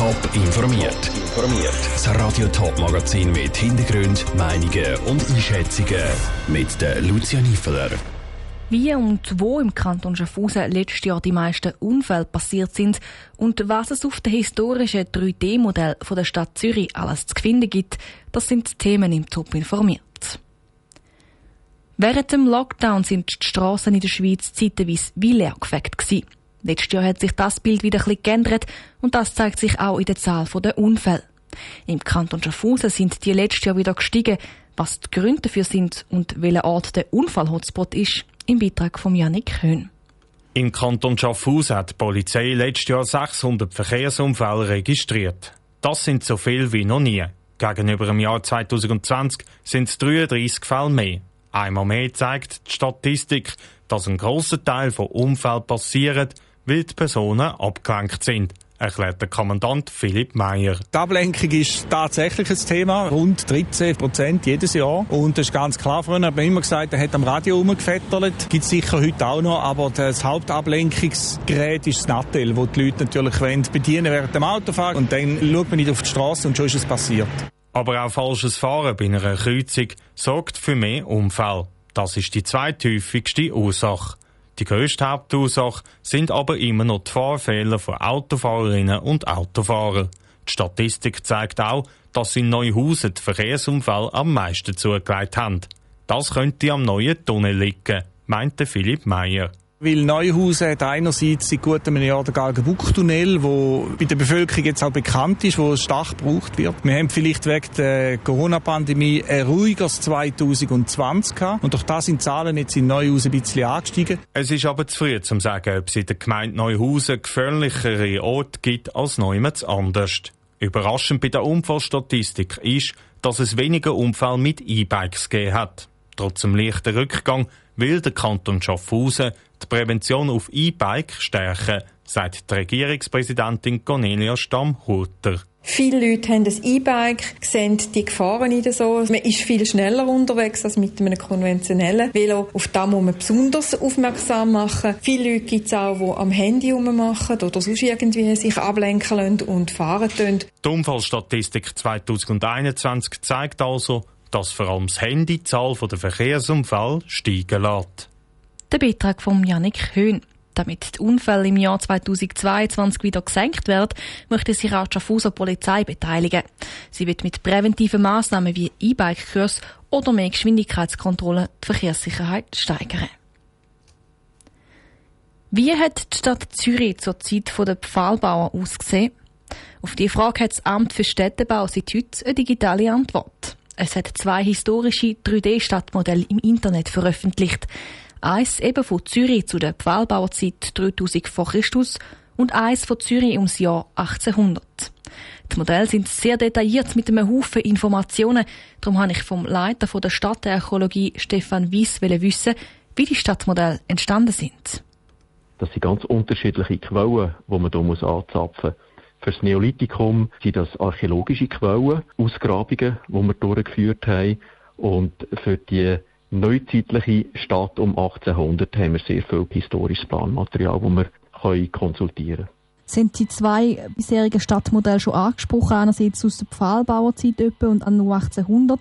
Top informiert. Informiert. Das Radio Top Magazin mit Hintergrund, Meinungen und Einschätzungen mit der Lucia Niefeler. Wie und wo im Kanton Schaffhausen letztes Jahr die meisten Unfälle passiert sind und was es auf dem historischen 3D-Modell der Stadt Zürich alles zu finden gibt, das sind die Themen im Top informiert. Während dem Lockdown sind die Strassen in der Schweiz zeitweise wie leer gewesen. Letztes Jahr hat sich das Bild wieder ein bisschen geändert und das zeigt sich auch in der Zahl der Unfälle. Im Kanton Schaffhausen sind die letztes Jahr wieder gestiegen. Was die Gründe dafür sind und welcher Ort der Unfallhotspot ist, im Beitrag von Janik Höhn. Im Kanton Schaffhausen hat die Polizei letztes Jahr 600 Verkehrsunfälle registriert. Das sind so viel wie noch nie. Gegenüber dem Jahr 2020 sind es 33 Fälle mehr. Einmal mehr zeigt die Statistik, dass ein großer Teil von Unfällen passiert, weil die Personen abgelenkt sind, erklärt der Kommandant Philipp Meyer. Die Ablenkung ist tatsächlich ein Thema, rund 13 Prozent jedes Jahr. Und das ist ganz klar. Früher hat man immer gesagt, er hat am Radio rumgefettert. Gibt es sicher heute auch noch, aber das Hauptablenkungsgerät ist das Nattel, wo die Leute natürlich bedienen während dem Autofahren. Und dann schaut man nicht auf die Straße und schon ist es passiert. Aber auch falsches Fahren bei einer Kreuzung sorgt für mehr Unfälle. Das ist die zweithäufigste Ursache. Die grösste Hauptursache sind aber immer noch die Fahrfehler von Autofahrerinnen und Autofahrern. Die Statistik zeigt auch, dass in Neuhausen die Verkehrsunfälle am meisten zugelegt haben. Das könnte am neuen Tunnel liegen, meinte Philipp Meyer. Weil Neuhausen hat einerseits seit gut einem Jahr den Galgenbuchtunnel, der bei der Bevölkerung jetzt auch bekannt ist, wo stark gebraucht wird. Wir haben vielleicht wegen der Corona-Pandemie ein ruhigeres 2020 gehabt. Und durch das sind die Zahlen jetzt in Neuhausen ein bisschen angestiegen. Es ist aber zu früh zu sagen, ob es in der Gemeinde Neuhausen gefährlichere Orte gibt als Neumets anders. Überraschend bei der Unfallstatistik ist, dass es weniger Unfälle mit E-Bikes gegeben hat. Trotz dem leichten Rückgang will der Kanton Schaffhausen die Prävention auf E-Bike stärken, sagt die Regierungspräsidentin Cornelia Stamm-Hutter. Viele Leute haben ein E-Bike, sehen die Gefahren nicht so. Man ist viel schneller unterwegs als mit einem konventionellen Velo. Auf das muss man besonders aufmerksam machen. Viele Leute gibt es auch, die am Handy rummachen oder sonst irgendwie sich ablenken lassen und fahren können. Die Unfallstatistik 2021 zeigt also, dass vor allem das Handy die Zahl der Verkehrsunfälle steigen lässt. Der Beitrag von Janik Höhn. Damit die Unfälle im Jahr 2022 wieder gesenkt werden, möchte sich auch die Schaffhauser Polizei beteiligen. Sie wird mit präventiven Massnahmen wie E-Bike-Kurs oder mehr Geschwindigkeitskontrolle die Verkehrssicherheit steigern. Wie hat die Stadt Zürich zur Zeit der Pfahlbauer ausgesehen? Auf die Frage hat das Amt für Städtebau seit heute eine digitale Antwort. Es hat zwei historische 3D-Stadtmodelle im Internet veröffentlicht. Eins eben von Zürich zu der Pfahlbauerzeit 3000 vor Christus und eins von Zürich ums Jahr 1800. Die Modelle sind sehr detailliert mit einem Haufen Informationen. Darum habe ich vom Leiter von der Stadtarchäologie Stefan Wies wissen, wie die Stadtmodelle entstanden sind. Das sind ganz unterschiedliche Quellen, die man hier anzapfen muss. Für das Neolithikum sind das archäologische Quellen, Ausgrabungen, die wir durchgeführt haben. Und für die neuzeitliche Stadt um 1800 haben wir sehr viel historisches Planmaterial, das wir konsultieren können. Sind die zwei bisherigen Stadtmodelle schon angesprochen, einerseits aus der Pfahlbauerzeit und an 1800.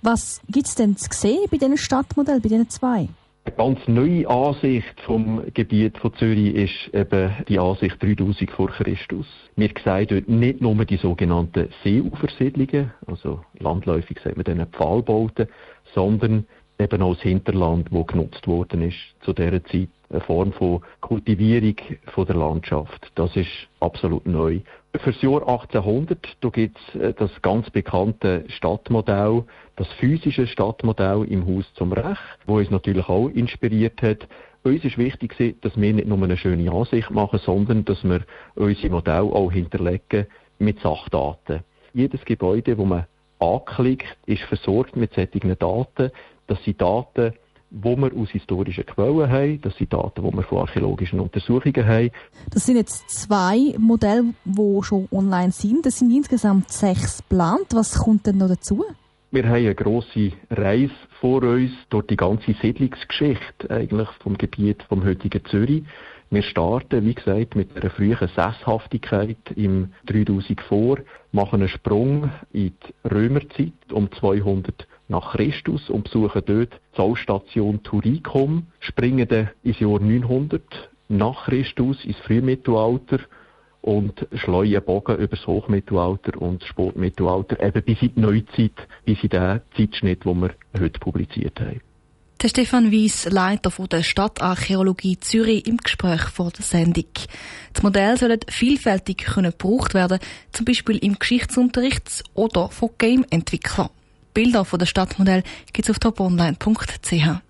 Was gibt es denn zu sehen bei diesen Stadtmodellen, bei diesen zwei? Eine ganz neue Ansicht vom Gebiet von Zürich ist eben die Ansicht 3000 vor Christus. Wir sehen dort nicht nur die sogenannten Seeufersiedlungen, also landläufig sagt man dann Pfahlbauten, sondern eben auch das Hinterland, wo genutzt worden ist zu dieser Zeit. Eine Form von Kultivierung von der Landschaft. Das ist absolut neu. Für das Jahr 1800, da gibt es äh, das ganz bekannte Stadtmodell, das physische Stadtmodell im Haus zum Recht, wo uns natürlich auch inspiriert hat. Uns ist wichtig, dass wir nicht nur eine schöne Ansicht machen, sondern dass wir unsere Modelle auch hinterlegen mit Sachdaten. Jedes Gebäude, wo man anklickt, ist versorgt mit solchen Daten. Das sind Daten, die wir aus historischen Quellen haben. Das sind Daten, die wir von archäologischen Untersuchungen haben. Das sind jetzt zwei Modelle, die schon online sind. Das sind insgesamt sechs geplant. Was kommt denn noch dazu? Wir haben eine grosse Reise vor uns durch die ganze Siedlungsgeschichte eigentlich vom Gebiet vom heutigen Zürich. Wir starten, wie gesagt, mit einer frühen Sesshaftigkeit im 3000 vor, machen einen Sprung in die Römerzeit um 200 nach Christus und besuchen dort die Zollstation Turicum, springen dann ins Jahr 900 nach Christus ins Frühmittelalter und schleuen Bogen über das Hochmittelalter und das Spätmittelalter, eben bis in die Neuzeit, bis in den Zeitschnitt, den wir heute publiziert haben. Der Stefan Weiss, Leiter der Stadtarchäologie Zürich, im Gespräch vor der Sendung. Das Modell soll vielfältig können gebraucht werden, zum Beispiel im Geschichtsunterricht oder von Game-Entwicklern. Bilder von der Stadtmodell gibt es auf toponline.ch.